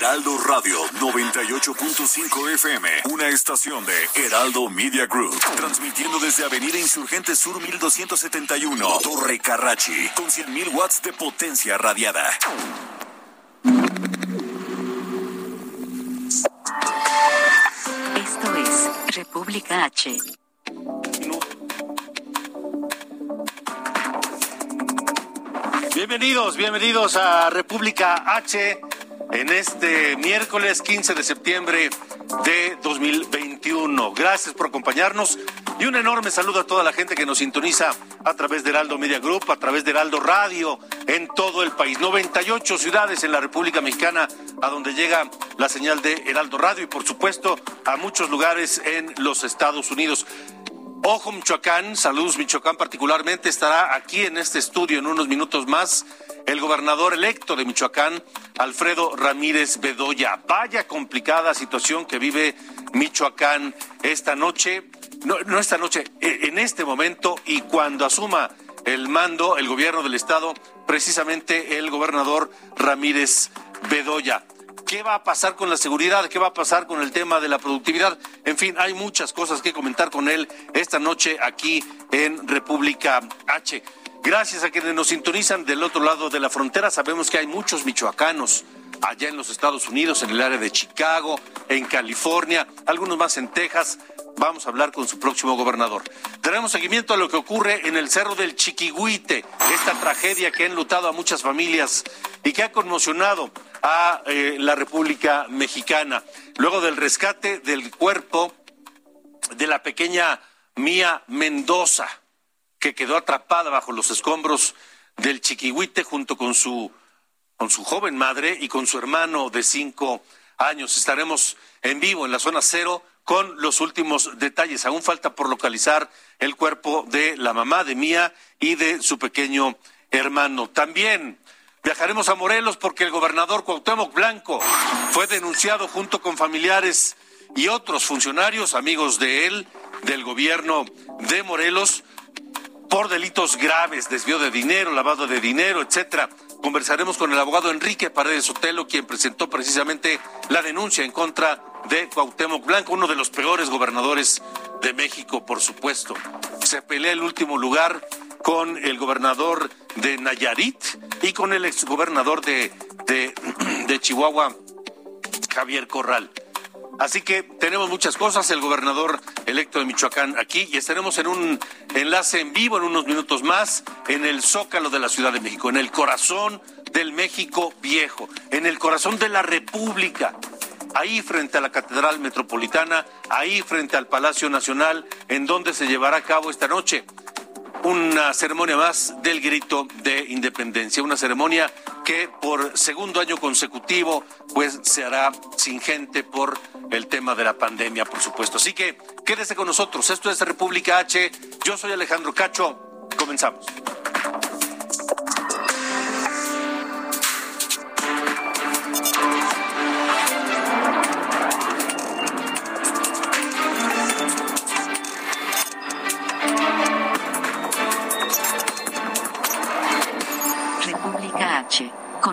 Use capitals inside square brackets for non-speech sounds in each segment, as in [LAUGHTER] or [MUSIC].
Heraldo Radio 98.5 FM, una estación de Heraldo Media Group, transmitiendo desde Avenida Insurgente Sur 1271, Torre Carrachi, con 100.000 watts de potencia radiada. Esto es República H. Bienvenidos, bienvenidos a República H en este miércoles 15 de septiembre de 2021. Gracias por acompañarnos y un enorme saludo a toda la gente que nos sintoniza a través de Heraldo Media Group, a través de Heraldo Radio en todo el país. 98 ciudades en la República Mexicana a donde llega la señal de Heraldo Radio y por supuesto a muchos lugares en los Estados Unidos. Ojo Michoacán, saludos Michoacán particularmente, estará aquí en este estudio en unos minutos más el gobernador electo de Michoacán, Alfredo Ramírez Bedoya. Vaya complicada situación que vive Michoacán esta noche, no, esta noche, e, en este momento y cuando asuma el mando, el gobierno del estado, precisamente el gobernador Ramírez Bedoya. ¿Qué va a pasar con la seguridad? ¿Qué va a pasar con el tema de la productividad? En fin, hay muchas cosas que comentar con él esta noche aquí en República H. Gracias a quienes nos sintonizan del otro lado de la frontera. Sabemos que hay muchos michoacanos allá en los Estados Unidos, en el área de Chicago, en California, algunos más en Texas. Vamos a hablar con su próximo gobernador. Tenemos seguimiento a lo que ocurre en el Cerro del Chiquihuite, esta tragedia que ha enlutado a muchas familias y que ha conmocionado a eh, la República Mexicana. Luego del rescate del cuerpo de la pequeña Mía Mendoza, que quedó atrapada bajo los escombros del Chiquihuite junto con su, con su joven madre y con su hermano de cinco años. Estaremos en vivo en la zona cero con los últimos detalles. Aún falta por localizar el cuerpo de la mamá de Mía y de su pequeño hermano. También Viajaremos a Morelos porque el gobernador Cuauhtémoc Blanco fue denunciado junto con familiares y otros funcionarios, amigos de él, del gobierno de Morelos, por delitos graves, desvío de dinero, lavado de dinero, etcétera. Conversaremos con el abogado Enrique Paredes Otelo, quien presentó precisamente la denuncia en contra de Cuauhtémoc Blanco, uno de los peores gobernadores de México, por supuesto. Se pelea el último lugar con el gobernador de Nayarit y con el exgobernador de, de, [CLEARS THROAT] de Chihuahua, Javier Corral. Así que tenemos muchas cosas, el gobernador electo de Michoacán aquí y estaremos en un enlace en vivo en unos minutos más en el Zócalo de la Ciudad de México, en el corazón del México viejo, en el corazón de la República, ahí frente a la Catedral Metropolitana, ahí frente al Palacio Nacional, en donde se llevará a cabo esta noche una ceremonia más del grito de independencia, una ceremonia que por segundo año consecutivo pues se hará sin gente por el tema de la pandemia, por supuesto. Así que quédese con nosotros. Esto es República H. Yo soy Alejandro Cacho. Comenzamos.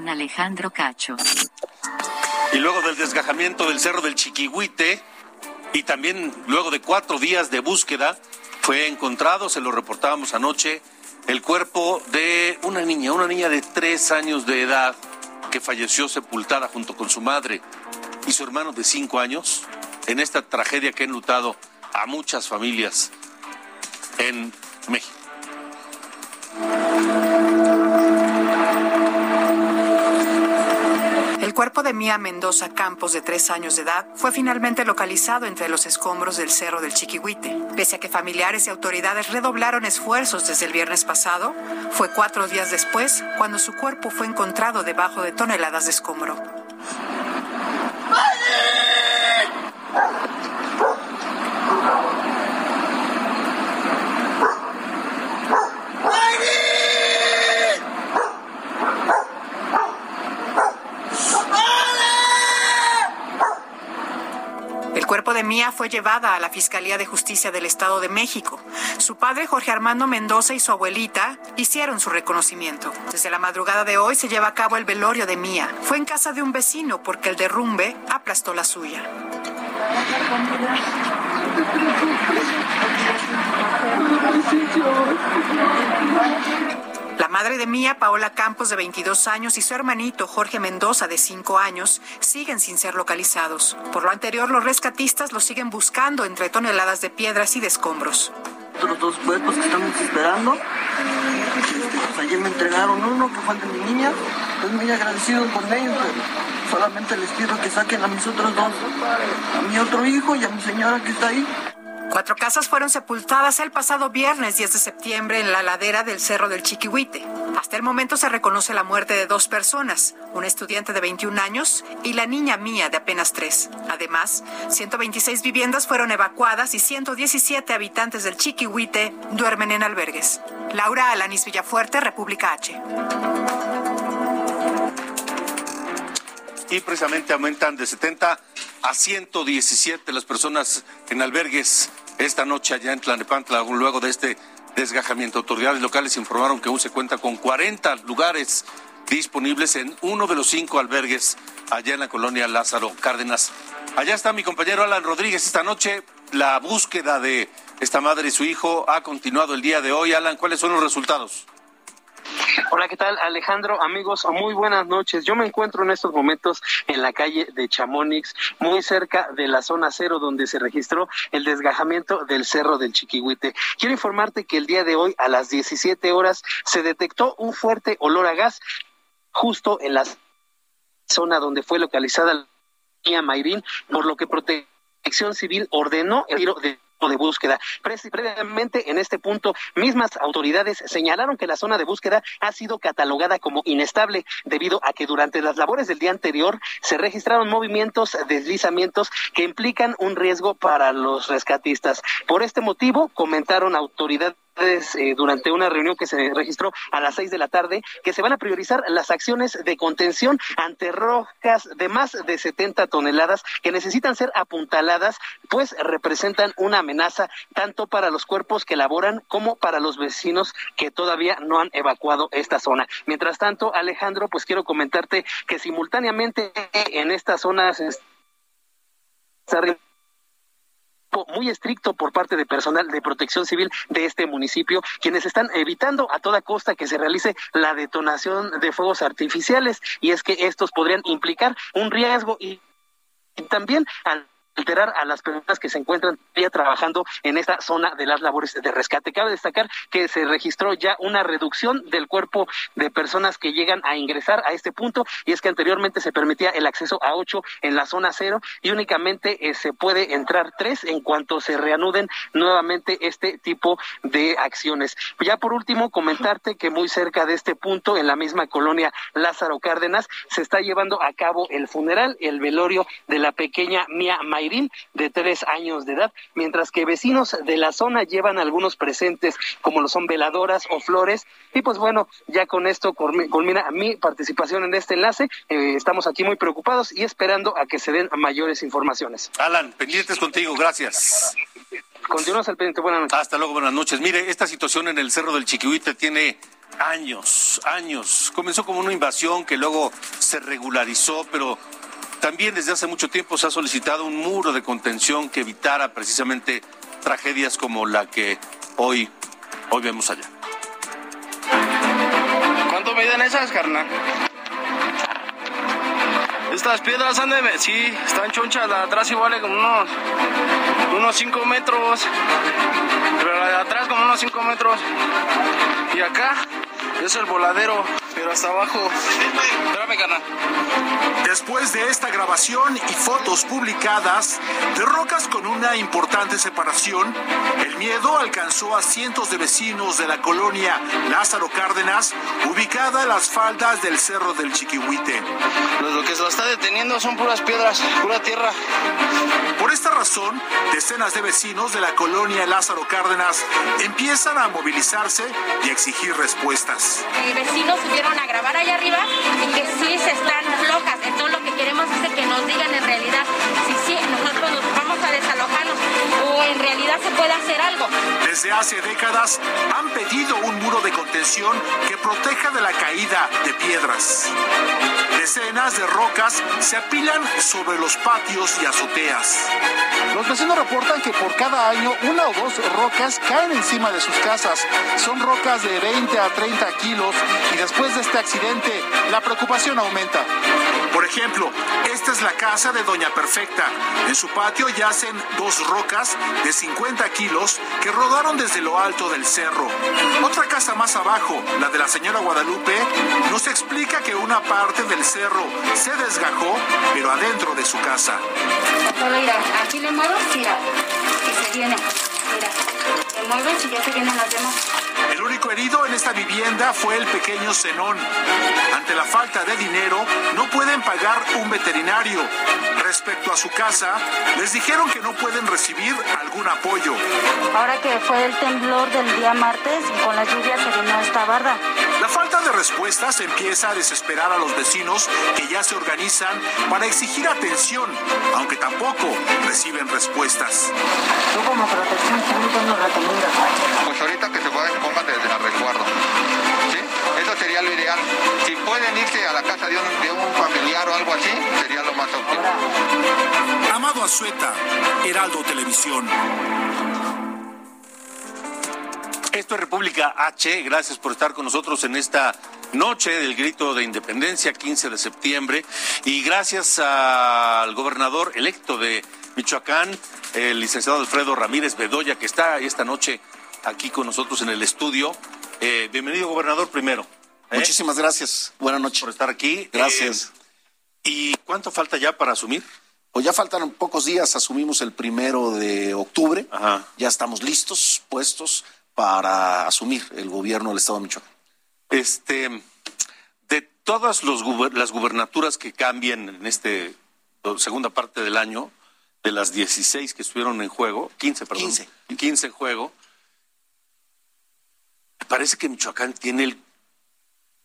Alejandro Cacho. Y luego del desgajamiento del Cerro del Chiquihuite y también luego de cuatro días de búsqueda, fue encontrado, se lo reportábamos anoche, el cuerpo de una niña, una niña de tres años de edad que falleció sepultada junto con su madre y su hermano de cinco años en esta tragedia que ha enlutado a muchas familias en México. Cuerpo de Mía Mendoza Campos, de tres años de edad, fue finalmente localizado entre los escombros del Cerro del Chiquihuite. Pese a que familiares y autoridades redoblaron esfuerzos desde el viernes pasado, fue cuatro días después cuando su cuerpo fue encontrado debajo de toneladas de escombro. De Mía fue llevada a la Fiscalía de Justicia del Estado de México. Su padre, Jorge Armando Mendoza, y su abuelita hicieron su reconocimiento. Desde la madrugada de hoy se lleva a cabo el velorio de Mía. Fue en casa de un vecino porque el derrumbe aplastó la suya. [LAUGHS] La madre de Mía, Paola Campos, de 22 años, y su hermanito, Jorge Mendoza, de 5 años, siguen sin ser localizados. Por lo anterior, los rescatistas los siguen buscando entre toneladas de piedras y de escombros. Los dos cuerpos que estamos esperando, pues ayer me entregaron uno que fue de mi niña, estoy muy agradecido con ellos, solamente les pido que saquen a mis otros dos, a mi otro hijo y a mi señora que está ahí. Cuatro casas fueron sepultadas el pasado viernes 10 de septiembre en la ladera del Cerro del Chiquihuite. Hasta el momento se reconoce la muerte de dos personas, un estudiante de 21 años y la niña mía de apenas tres. Además, 126 viviendas fueron evacuadas y 117 habitantes del Chiquihuite duermen en albergues. Laura Alanis Villafuerte, República H. Y precisamente aumentan de 70 a 117 las personas en albergues esta noche allá en Tlanepantla, luego de este desgajamiento. Autoridades locales informaron que aún se cuenta con 40 lugares disponibles en uno de los cinco albergues allá en la colonia Lázaro Cárdenas. Allá está mi compañero Alan Rodríguez esta noche. La búsqueda de esta madre y su hijo ha continuado el día de hoy. Alan, ¿cuáles son los resultados? Hola, ¿qué tal Alejandro? Amigos, muy buenas noches. Yo me encuentro en estos momentos en la calle de Chamonix, muy cerca de la zona cero donde se registró el desgajamiento del Cerro del Chiquihuite. Quiero informarte que el día de hoy a las 17 horas se detectó un fuerte olor a gas justo en la zona donde fue localizada la Mayrín, por lo que Protección Civil ordenó el giro de de búsqueda. Previamente, en este punto, mismas autoridades señalaron que la zona de búsqueda ha sido catalogada como inestable debido a que durante las labores del día anterior se registraron movimientos, deslizamientos que implican un riesgo para los rescatistas. Por este motivo, comentaron autoridades eh, durante una reunión que se registró a las seis de la tarde que se van a priorizar las acciones de contención ante rocas de más de 70 toneladas que necesitan ser apuntaladas, pues representan una amenaza tanto para los cuerpos que laboran como para los vecinos que todavía no han evacuado esta zona. Mientras tanto, Alejandro, pues quiero comentarte que simultáneamente en esta zona se está muy estricto por parte de personal de protección civil de este municipio, quienes están evitando a toda costa que se realice la detonación de fuegos artificiales. Y es que estos podrían implicar un riesgo y también al alterar a las personas que se encuentran ya trabajando en esta zona de las labores de rescate. Cabe destacar que se registró ya una reducción del cuerpo de personas que llegan a ingresar a este punto y es que anteriormente se permitía el acceso a ocho en la zona cero y únicamente eh, se puede entrar tres en cuanto se reanuden nuevamente este tipo de acciones. Ya por último, comentarte que muy cerca de este punto, en la misma colonia Lázaro Cárdenas, se está llevando a cabo el funeral, el velorio de la pequeña Mía May de tres años de edad, mientras que vecinos de la zona llevan algunos presentes, como lo son veladoras o flores. Y pues bueno, ya con esto culmina mi participación en este enlace. Eh, estamos aquí muy preocupados y esperando a que se den mayores informaciones. Alan, pendientes contigo, gracias. Continuamos al pendiente, buenas noches. Hasta luego, buenas noches. Mire, esta situación en el Cerro del Chiquihuite tiene años, años. Comenzó como una invasión que luego se regularizó, pero también desde hace mucho tiempo se ha solicitado un muro de contención que evitara precisamente tragedias como la que hoy, hoy vemos allá. ¿Cuánto miden esas, carnal? Estas piedras han. Sí, están chonchas. La de atrás igual como unos... Unos 5 metros. Pero la de atrás como unos 5 metros. Y acá es el voladero. Pero hasta abajo. Espérame, carnal. Después de esta grabación y fotos publicadas de rocas con una importante separación, el miedo alcanzó a cientos de vecinos de la colonia Lázaro Cárdenas, ubicada en las faldas del Cerro del Chiquihuite. Lo que se lo está deteniendo son puras piedras, pura tierra. Por esta razón, decenas de vecinos de la colonia Lázaro Cárdenas empiezan a movilizarse y exigir respuestas. Vecinos subieron a grabar allá arriba y que sí se están flojas. Entonces lo que queremos es que nos digan en realidad si sí nosotros nos vamos a desalojarnos o en realidad se puede hacer algo. Desde hace décadas han pedido un muro de contención que proteja de la caída de piedras. Decenas de rocas se apilan sobre los patios y azoteas. Los vecinos reportan que por cada año una o dos rocas caen encima de sus casas. Son rocas de 20 a 30 kilos y después de este accidente la preocupación aumenta. Por ejemplo, esta es la casa de Doña Perfecta. En su patio yacen dos rocas de 50 kilos que rodaron desde lo alto del cerro. Otra casa más abajo, la de la señora Guadalupe, nos explica que una parte del cerro se desgajó, pero adentro de su casa. Ya se vienen las demás. El único herido en esta vivienda fue el pequeño Zenón. Ante la falta de dinero, no pueden pagar un veterinario. Respecto a su casa, les dijeron que no pueden recibir algún apoyo. Ahora que fue el temblor del día martes y con las lluvias se vino esta barda. La falta de respuestas empieza a desesperar a los vecinos que ya se organizan para exigir atención, aunque tampoco reciben respuestas. Tú como protección civil, ¿cómo nos recomiendas? Pues ahorita que se pongan desde a resguardo. ¿Sí? Eso sería lo ideal. Si pueden irse a la casa de un, de un familiar o algo así, sería lo más óptimo. Amado Azueta, Heraldo Televisión. Esto es República H. Gracias por estar con nosotros en esta noche del grito de independencia, 15 de septiembre. Y gracias al gobernador electo de Michoacán, el licenciado Alfredo Ramírez Bedoya, que está esta noche aquí con nosotros en el estudio. Eh, bienvenido, gobernador, primero. ¿eh? Muchísimas gracias. Buenas noches. Por estar aquí. Gracias. Eh, ¿Y cuánto falta ya para asumir? Pues ya faltan pocos días, asumimos el primero de octubre. Ya estamos listos, puestos para asumir el gobierno del Estado de Michoacán. Este, de todas los guber- las gubernaturas que cambian en este segunda parte del año, de las 16 que estuvieron en juego, 15, perdón, 15. 15 en juego, me parece que Michoacán tiene el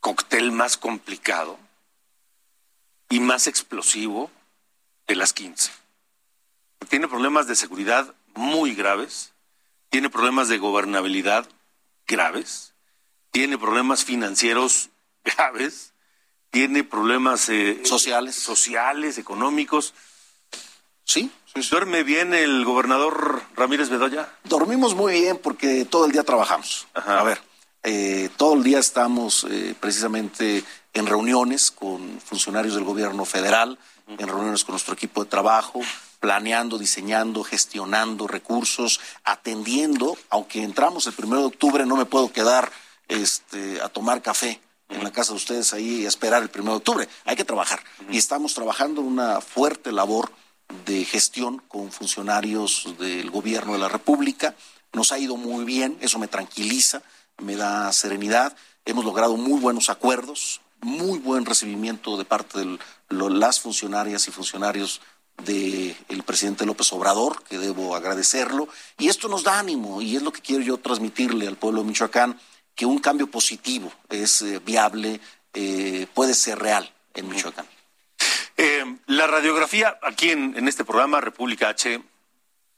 cóctel más complicado y más explosivo de las 15. Tiene problemas de seguridad muy graves, tiene problemas de gobernabilidad graves, tiene problemas financieros [LAUGHS] graves, tiene problemas eh, Sociales. sociales, económicos. ¿Sí? ¿Duerme bien el gobernador Ramírez Bedoya? Dormimos muy bien porque todo el día trabajamos. A ver, eh, todo el día estamos eh, precisamente en reuniones con funcionarios del gobierno federal, en reuniones con nuestro equipo de trabajo, planeando, diseñando, gestionando recursos, atendiendo. Aunque entramos el primero de octubre, no me puedo quedar este, a tomar café en la casa de ustedes ahí y esperar el primero de octubre. Hay que trabajar. Y estamos trabajando en una fuerte labor de gestión con funcionarios del gobierno de la República. Nos ha ido muy bien, eso me tranquiliza, me da serenidad. Hemos logrado muy buenos acuerdos, muy buen recibimiento de parte de las funcionarias y funcionarios del presidente López Obrador, que debo agradecerlo. Y esto nos da ánimo y es lo que quiero yo transmitirle al pueblo de Michoacán, que un cambio positivo es eh, viable, eh, puede ser real en Michoacán. Eh, la radiografía, aquí en, en este programa, República H,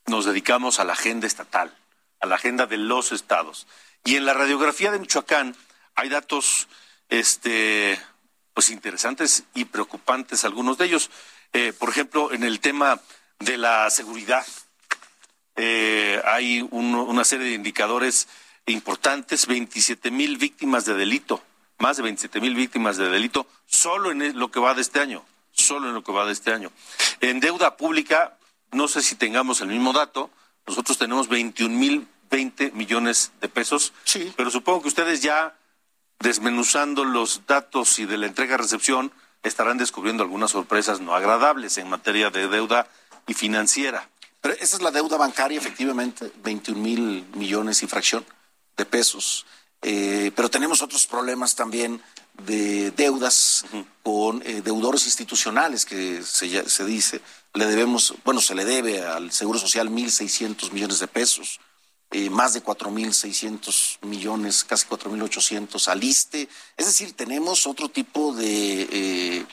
nos dedicamos a la agenda estatal, a la agenda de los estados. Y en la radiografía de Michoacán hay datos este, pues interesantes y preocupantes, algunos de ellos. Eh, por ejemplo, en el tema de la seguridad, eh, hay un- una serie de indicadores importantes, 27 mil víctimas de delito, más de 27 mil víctimas de delito, solo en lo que va de este año, solo en lo que va de este año. En deuda pública, no sé si tengamos el mismo dato, nosotros tenemos 21 mil 20 millones de pesos, pero supongo que ustedes ya desmenuzando los datos y de la entrega-recepción, estarán descubriendo algunas sorpresas no agradables en materia de deuda y financiera. Pero esa es la deuda bancaria, efectivamente, 21 mil millones y fracción de pesos. Eh, pero tenemos otros problemas también de deudas con eh, deudores institucionales que se, se dice. Le debemos, bueno, se le debe al Seguro Social 1.600 millones de pesos. Eh, más de 4.600 millones, casi 4.800 al ISTE. Es decir, tenemos otro tipo de eh,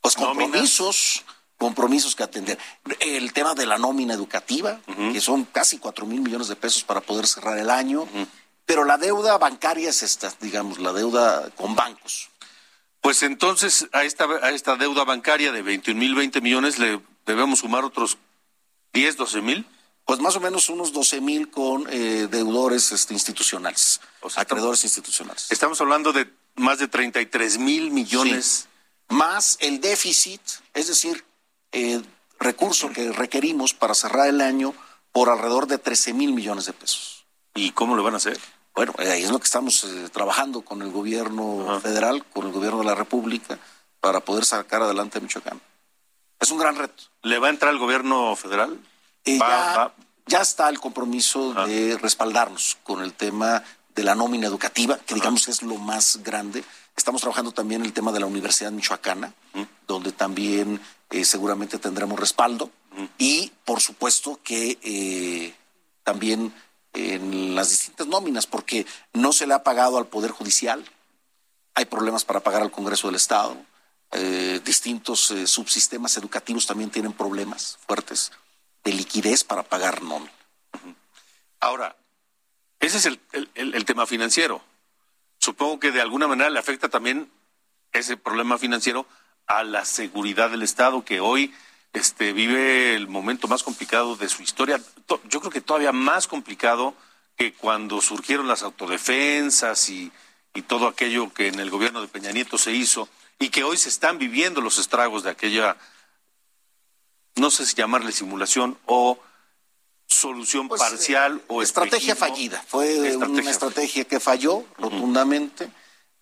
pues, compromisos, compromisos que atender. El tema de la nómina educativa, que son casi 4.000 millones de pesos para poder cerrar el año. Pero la deuda bancaria es esta, digamos, la deuda con bancos. Pues entonces a esta, a esta deuda bancaria de 21 mil, 20 millones le debemos sumar otros 10, 12 mil pues más o menos unos 12 mil con eh, deudores este, institucionales, acreedores institucionales. Estamos hablando de más de 33 mil millones. Más el déficit, es decir, eh, recurso que requerimos para cerrar el año por alrededor de 13 mil millones de pesos. ¿Y cómo lo van a hacer? Bueno, eh, ahí es lo que estamos trabajando con el gobierno federal, con el gobierno de la República, para poder sacar adelante a Michoacán. Es un gran reto. ¿Le va a entrar el gobierno federal? Ya, está el compromiso de respaldarnos con el tema de la nómina educativa, que digamos es lo más grande. Estamos trabajando también en el tema de la Universidad Michoacana, donde también eh, seguramente tendremos respaldo. Y, por supuesto, que eh, también en las distintas nóminas, porque no se le ha pagado al Poder Judicial, hay problemas para pagar al Congreso del Estado, eh, distintos subsistemas educativos también tienen problemas fuertes de liquidez para pagar nómina. Ahora, ese es el, tema financiero. Supongo que de alguna manera le afecta también ese problema financiero a la seguridad del Estado, que hoy este, vive el momento más complicado de su historia. Yo creo que todavía más complicado que cuando surgieron las autodefensas y, y todo aquello que en el gobierno de Peña Nieto se hizo y que hoy se están viviendo los estragos de aquella no sé si llamarle simulación o solución pues, parcial o estrategia fallida. Fue una estrategia que falló rotundamente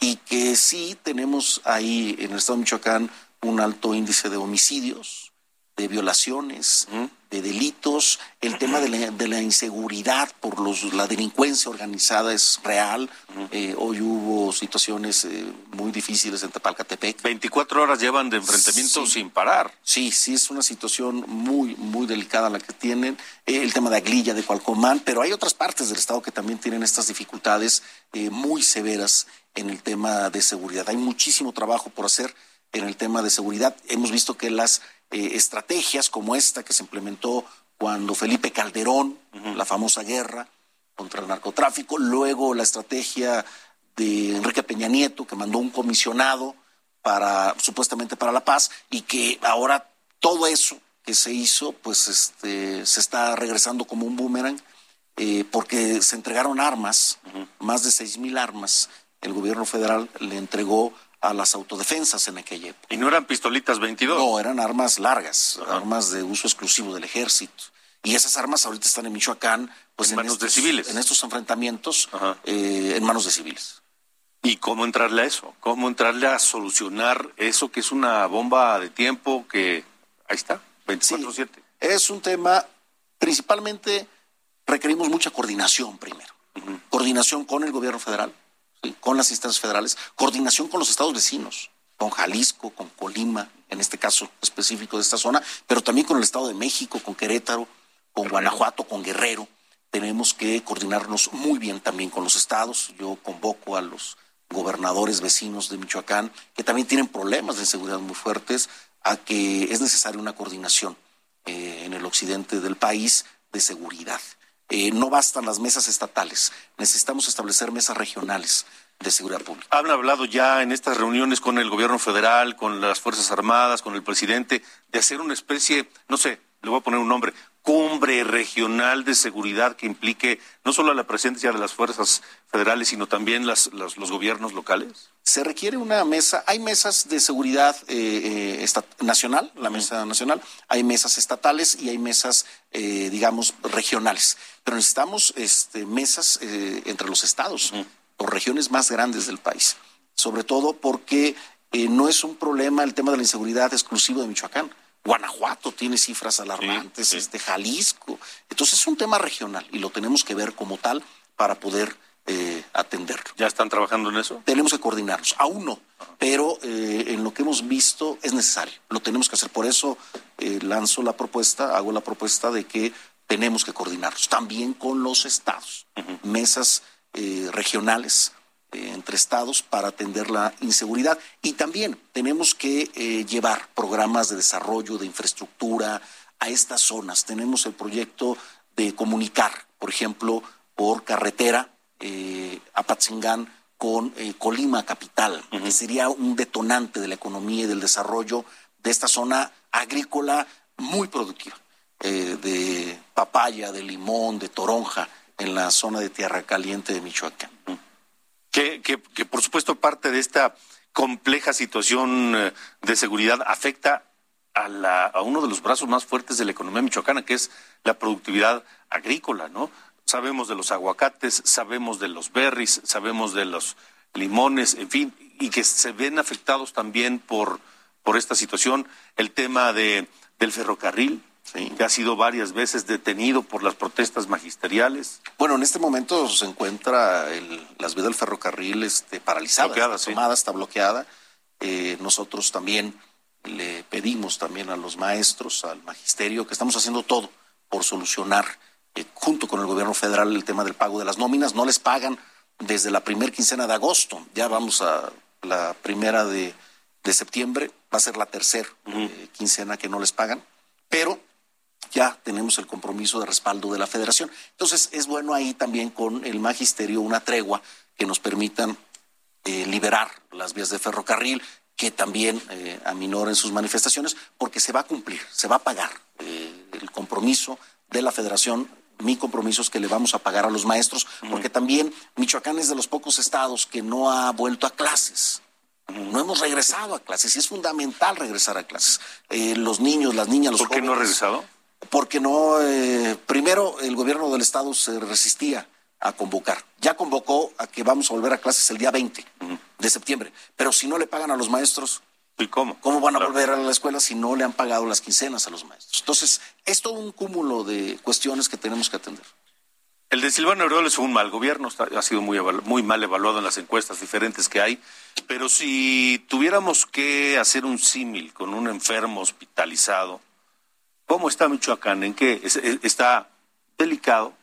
y que sí tenemos ahí en el estado de Michoacán un alto índice de homicidios, de violaciones, de delitos. El tema de la, inseguridad por los, la delincuencia organizada es real. Eh, hoy hubo situaciones eh, muy difíciles en Tepalcatepec. 24 horas llevan de enfrentamiento sin parar. Sí, sí, es una situación muy, muy delicada la que tienen. Eh, el tema de Aglilla, de Cualcomán, pero hay otras partes del Estado que también tienen estas dificultades muy severas en el tema de seguridad. Hay muchísimo trabajo por hacer en el tema de seguridad. Hemos visto que las eh, estrategias como esta que se implementó cuando Felipe Calderón, la famosa guerra contra el narcotráfico, luego la estrategia de Enrique Peña Nieto, que mandó un comisionado para supuestamente para la paz, y que ahora todo eso que se hizo, pues este, se está regresando como un boomerang, eh, porque se entregaron armas, más de seis mil armas. El gobierno federal le entregó a las autodefensas en aquella época. ¿Y no eran pistolitas 22? No, eran armas largas, armas de uso exclusivo del ejército. Y esas armas ahorita están en Michoacán, pues en, manos de civiles. En estos enfrentamientos, eh, en manos de civiles. ¿Y cómo entrarle a eso? ¿Cómo entrarle a solucionar eso que es una bomba de tiempo que ahí está, 24/7? es un tema, principalmente requerimos mucha coordinación primero. Coordinación con el gobierno federal, con las instancias federales, coordinación con los estados vecinos, con Jalisco, con Colima, en este caso específico de esta zona, pero también con el Estado de México, con Querétaro, con Guanajuato, con Guerrero. Tenemos que coordinarnos muy bien también con los estados. Yo convoco a los gobernadores vecinos de Michoacán, que también tienen problemas de seguridad muy fuertes, a que es necesaria una coordinación eh, en el occidente del país de seguridad. Eh, no bastan las mesas estatales, necesitamos establecer mesas regionales de seguridad pública. Han hablado ya en estas reuniones con el gobierno federal, con las Fuerzas Armadas, con el presidente, de hacer una especie, no sé, le voy a poner un nombre, cumbre regional de seguridad que implique no solo la presencia de las fuerzas federales, sino también las, los gobiernos locales? Se requiere una mesa, hay mesas de seguridad eh, eh, nacional, la mesa nacional, hay mesas estatales y hay mesas, eh, digamos, regionales, pero necesitamos este, mesas entre los estados. por regiones más grandes del país, sobre todo porque no es un problema el tema de la inseguridad exclusivo de Michoacán. Guanajuato tiene cifras alarmantes, este Jalisco. Entonces es un tema regional y lo tenemos que ver como tal para poder eh, atenderlo. ¿Ya están trabajando en eso? Tenemos que coordinarnos. Aún no, pero eh, en lo que hemos visto es necesario. Lo tenemos que hacer. Por eso eh, lanzo la propuesta, hago la propuesta de que tenemos que coordinarnos también con los estados, mesas regionales entre estados para atender la inseguridad y también tenemos que llevar programas de desarrollo de infraestructura a estas zonas. Tenemos el proyecto de comunicar, por ejemplo, por carretera eh, Apatzingán con eh, Colima capital, que sería un detonante de la economía y del desarrollo de esta zona agrícola muy productiva, eh, de papaya, de limón, de toronja, en la zona de Tierra Caliente de Michoacán. Que, que, que por supuesto parte de esta compleja situación eh, de seguridad afecta a, la, a uno de los brazos más fuertes de la economía michoacana, que es la productividad agrícola, ¿no? sabemos de los aguacates, sabemos de los berries, sabemos de los limones, en fin, y que se ven afectados también por, por esta situación. El tema de, del ferrocarril, que ha sido varias veces detenido por las protestas magisteriales. Bueno, en este momento se encuentra el, las vías del ferrocarril este, paralizadas, bloqueada, está bloqueada. Eh, nosotros también le pedimos también a los maestros, al magisterio, que estamos haciendo todo por solucionar eh, junto con el gobierno federal el tema del pago de las nóminas. No les pagan desde la primera quincena de agosto. Ya vamos a la primera de, septiembre. Va a ser la tercera eh, quincena que no les pagan. Pero ya tenemos el compromiso de respaldo de la federación. Entonces es bueno ahí también con el magisterio una tregua que nos permitan eh, liberar las vías de ferrocarril, que también aminoren sus manifestaciones, porque se va a cumplir, se va a pagar el compromiso de la federación mi compromiso es que le vamos a pagar a los maestros, porque también Michoacán es de los pocos estados que no ha vuelto a clases. No hemos regresado a clases y es fundamental regresar a clases. Eh, los niños, las niñas, los ¿Por qué no ha regresado? Porque no, eh, primero el gobierno del estado se resistía a convocar. Ya convocó a que vamos a volver a clases el día 20 de septiembre, pero si no le pagan a los maestros, ¿Y cómo? ¿Cómo van a volver a la escuela si no le han pagado las quincenas a los maestros? Entonces, es todo un cúmulo de cuestiones que tenemos que atender. El de Silvano Aureoles fue un mal gobierno, ha sido muy, muy mal evaluado en las encuestas diferentes que hay, pero si tuviéramos que hacer un símil con un enfermo hospitalizado, ¿cómo está Michoacán? ¿En qué? ¿Está delicado?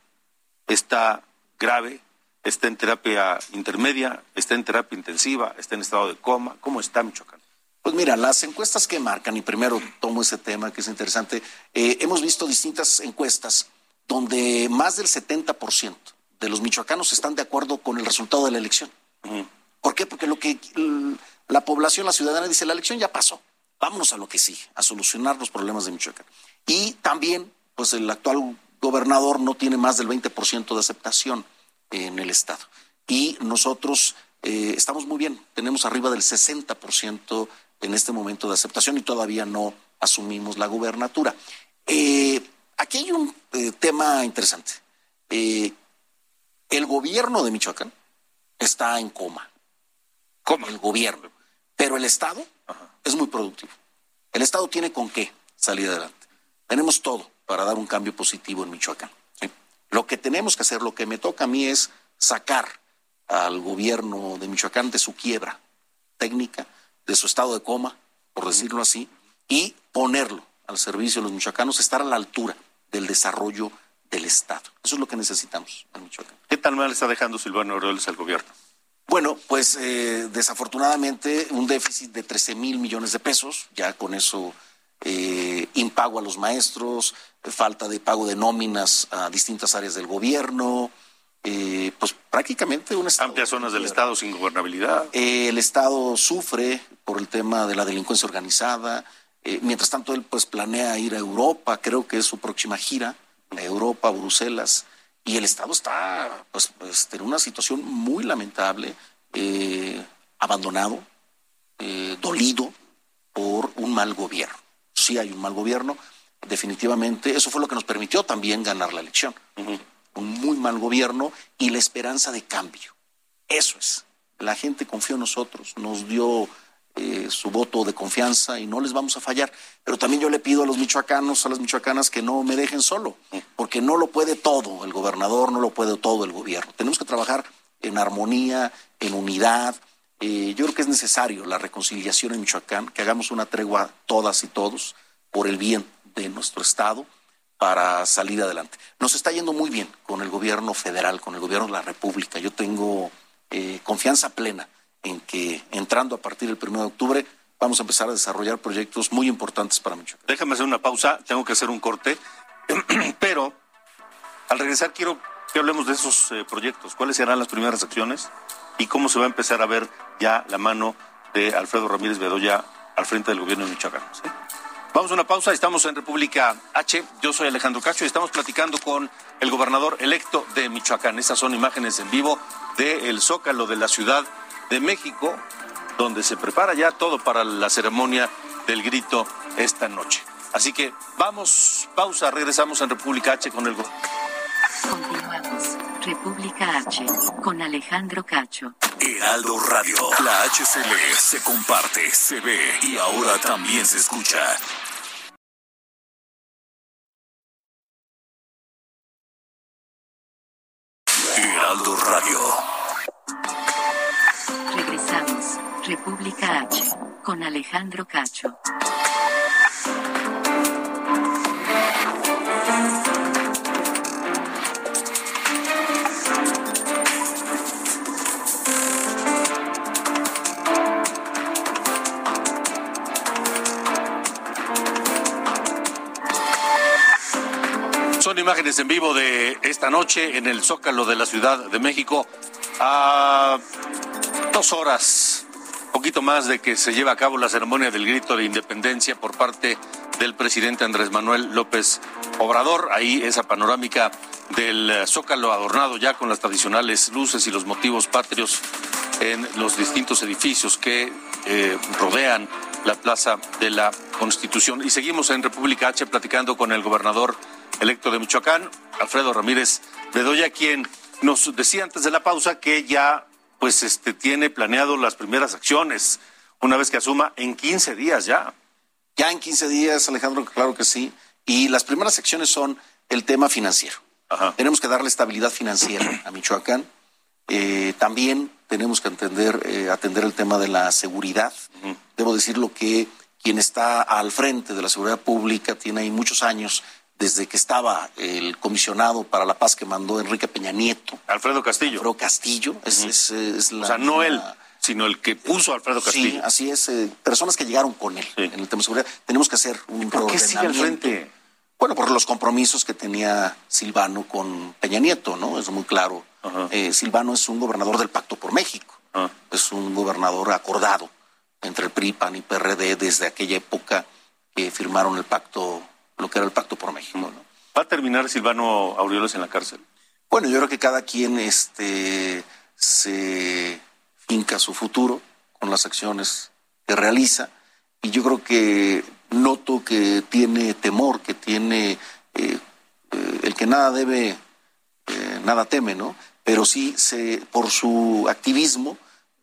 ¿Está grave? ¿Está en terapia intermedia? ¿Está en terapia intensiva? ¿Está en estado de coma? ¿Cómo está Michoacán? Pues mira, las encuestas que marcan, y primero tomo ese tema que es interesante, eh, hemos visto distintas encuestas donde más del 70% de los michoacanos están de acuerdo con el resultado de la elección. ¿Por qué? Porque lo que la población, la ciudadana dice, la elección ya pasó, vámonos a lo que sigue, a solucionar los problemas de Michoacán. Y también, pues el actual gobernador no tiene más del 20% de aceptación en el Estado. Y nosotros eh, estamos muy bien, tenemos arriba del 60% en este momento de aceptación y todavía no asumimos la gubernatura. Eh, aquí hay un eh, tema interesante. El gobierno de Michoacán está en coma. ¿Cómo? El gobierno. Pero el Estado es muy productivo. El Estado tiene con qué salir adelante. Tenemos todo para dar un cambio positivo en Michoacán. Lo que tenemos que hacer, lo que me toca a mí es sacar al gobierno de Michoacán de su quiebra técnica, de su estado de coma, por decirlo así, y ponerlo al servicio de los michoacanos, estar a la altura del desarrollo del Estado. Eso es lo que necesitamos en Michoacán. ¿Qué tal mal está dejando Silvano Aureoles al gobierno? Bueno, pues eh, desafortunadamente un déficit de 13 mil millones de pesos, ya con eso eh, impago a los maestros, falta de pago de nóminas a distintas áreas del gobierno, eh, pues prácticamente un estado amplias zonas del estado sin gobernabilidad. Eh, el estado sufre por el tema de la delincuencia organizada. Eh, mientras tanto él pues planea ir a Europa, creo que es su próxima gira a Europa, Bruselas, y el estado está pues, pues en una situación muy lamentable, abandonado, dolido por un mal gobierno. Sí hay un mal gobierno, definitivamente. Eso fue lo que nos permitió también ganar la elección un muy mal gobierno y la esperanza de cambio. Eso es. La gente confió en nosotros, nos dio eh, su voto de confianza y no les vamos a fallar. Pero también yo le pido a los michoacanos, a las michoacanas que no me dejen solo, porque no lo puede todo el gobernador, no lo puede todo el gobierno. Tenemos que trabajar en armonía, en unidad. Eh, yo creo que es necesario la reconciliación en Michoacán, que hagamos una tregua todas y todos por el bien de nuestro Estado para salir adelante. Nos está yendo muy bien con el gobierno federal, con el gobierno de la República. Yo tengo eh, confianza plena en que entrando a partir del 1 de octubre vamos a empezar a desarrollar proyectos muy importantes para Michoacán. Déjame hacer una pausa, tengo que hacer un corte, [CLEARS THROAT] pero al regresar quiero que hablemos de esos eh, proyectos, cuáles serán las primeras acciones y cómo se va a empezar a ver ya la mano de Alfredo Ramírez Bedoya al frente del gobierno de Michoacán. Vamos a una pausa, estamos en República H, yo soy Alejandro Cacho y estamos platicando con el gobernador electo de Michoacán. Estas son imágenes en vivo del Zócalo de la Ciudad de México, donde se prepara ya todo para la ceremonia del grito esta noche. Así que vamos, pausa, regresamos en República H con el Continuamos. República H con Alejandro Cacho. Heraldo Radio, la HCL se comparte, se ve y ahora también se escucha. Heraldo Radio. República H con Alejandro Cacho. Son imágenes en vivo de esta noche en el Zócalo de la Ciudad de México. A dos horas, poquito más de que se lleva a cabo la ceremonia del grito de independencia por parte del presidente Andrés Manuel López Obrador. Ahí esa panorámica del Zócalo adornado ya con las tradicionales luces y los motivos patrios en los distintos edificios que eh, rodean la Plaza de la Constitución. Y seguimos en República H platicando con el gobernador electo de Michoacán, Alfredo Ramírez Bedoya, quien nos decía antes de la pausa que ya pues este tiene planeado las primeras acciones una vez que asuma en 15 días ya. Ya en 15 días, Alejandro, claro que sí. Y las primeras acciones son el tema financiero. Tenemos que darle estabilidad financiera a Michoacán. Eh, también tenemos que atender, eh, atender el tema de la seguridad. Debo decirlo que quien está al frente de la seguridad pública tiene ahí muchos años desde que estaba el comisionado para la paz que mandó Enrique Peña Nieto. Alfredo Castillo. Alfredo Castillo. es, es, es la, o sea, no él, sino el que puso a Alfredo Castillo. Sí, así es. Eh, personas que llegaron con él en el tema de seguridad. Tenemos que hacer un ¿Por qué sigue al frente? Bueno, por los compromisos que tenía Silvano con Peña Nieto, ¿no? Es muy claro. Eh, Silvano es un gobernador del Pacto por México. Es un gobernador acordado entre el PRI, PAN y PRD desde aquella época que firmaron el pacto lo que era el Pacto por México. ¿no? ¿Va a terminar Silvano Aureoles en la cárcel? Bueno, yo creo que cada quien este, se finca su futuro con las acciones que realiza y yo creo que noto que tiene temor, que tiene eh, eh, el que nada debe, eh, nada teme, ¿no? Pero sí se, por su activismo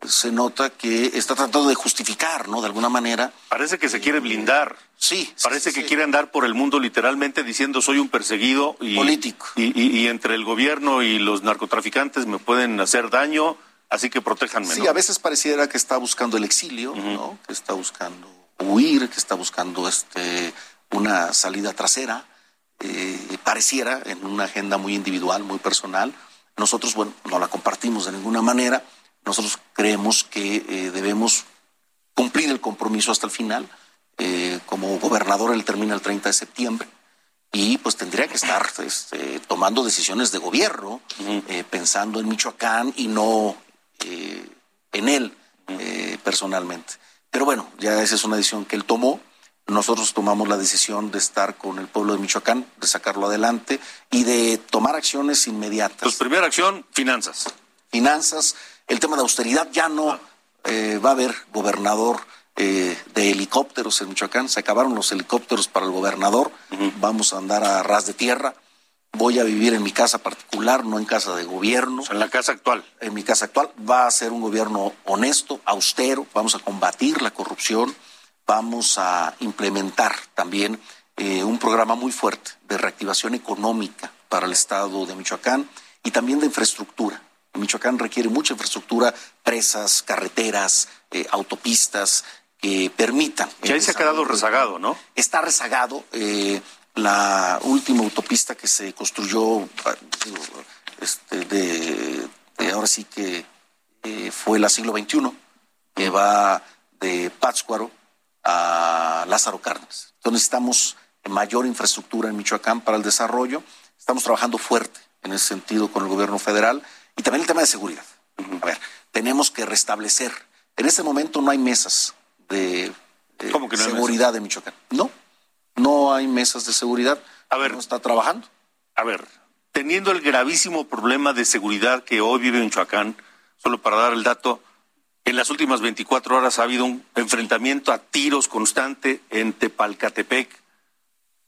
se nota que está tratando de justificar, ¿no? De alguna manera. Parece que se quiere blindar. Sí. Parece sí, que sí. quiere andar por el mundo literalmente diciendo soy un perseguido y, Político. Y, y- y entre el gobierno y los narcotraficantes me pueden hacer daño, así que protéjanme. Sí, ¿no? a veces pareciera que está buscando el exilio, ¿no? Que está buscando huir, que está buscando este una salida trasera. Eh, pareciera en una agenda muy individual, muy personal. Nosotros, bueno, no la compartimos de ninguna manera. Nosotros creemos que eh, debemos cumplir el compromiso hasta el final. Eh, como gobernador, él termina el 30 de septiembre y pues tendría que estar este, tomando decisiones de gobierno, eh, pensando en Michoacán y no eh, en él eh, personalmente. Pero bueno, ya esa es una decisión que él tomó. Nosotros tomamos la decisión de estar con el pueblo de Michoacán, de sacarlo adelante y de tomar acciones inmediatas. Pues primera acción, finanzas. Finanzas, el tema de austeridad ya no eh, va a haber gobernador eh, de helicópteros en Michoacán. Se acabaron los helicópteros para el gobernador. Vamos a andar a ras de tierra. voy a vivir en mi casa particular, no en casa de gobierno. en la casa actual. En mi casa actual va a ser un gobierno honesto, austero, vamos a combatir la corrupción, vamos a implementar también eh, un programa muy fuerte de reactivación económica para el estado de Michoacán y también de infraestructura. Michoacán requiere mucha infraestructura, presas, carreteras, eh, autopistas que permitan. Ya ahí se ha quedado rezagado, ¿no? Está rezagado. Eh, la última autopista que se construyó este, de, ahora sí que eh, fue la siglo XXI, que va de Pátzcuaro a Lázaro Cárdenas. Entonces necesitamos mayor infraestructura en Michoacán para el desarrollo. Estamos trabajando fuerte en ese sentido con el gobierno federal y también el tema de seguridad. A ver, tenemos que restablecer. En este momento no hay mesas de, seguridad en Michoacán. No, no hay mesas de seguridad. A ver, no está trabajando. A ver, teniendo el gravísimo problema de seguridad que hoy vive Michoacán, solo para dar el dato, en las últimas 24 horas ha habido un enfrentamiento a tiros constante en Tepalcatepec,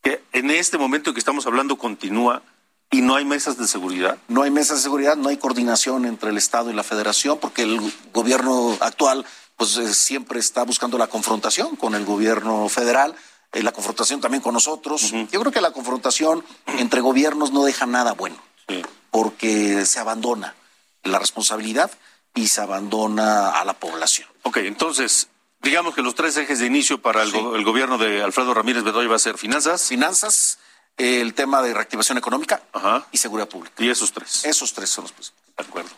que en este momento que estamos hablando continúa y no hay mesas de seguridad. No hay mesas de seguridad, no hay coordinación entre el Estado y la Federación, porque el gobierno actual pues eh, siempre está buscando la confrontación con el gobierno federal eh, la confrontación también con nosotros. Yo creo que la confrontación entre gobiernos no deja nada bueno, porque se abandona la responsabilidad y se abandona a la población. Ok, entonces, digamos que los tres ejes de inicio para el, gobierno de Alfredo Ramírez Bedoya va a ser finanzas. Finanzas, el tema de reactivación económica y seguridad pública. Y esos tres. Esos tres son los principales. De acuerdo.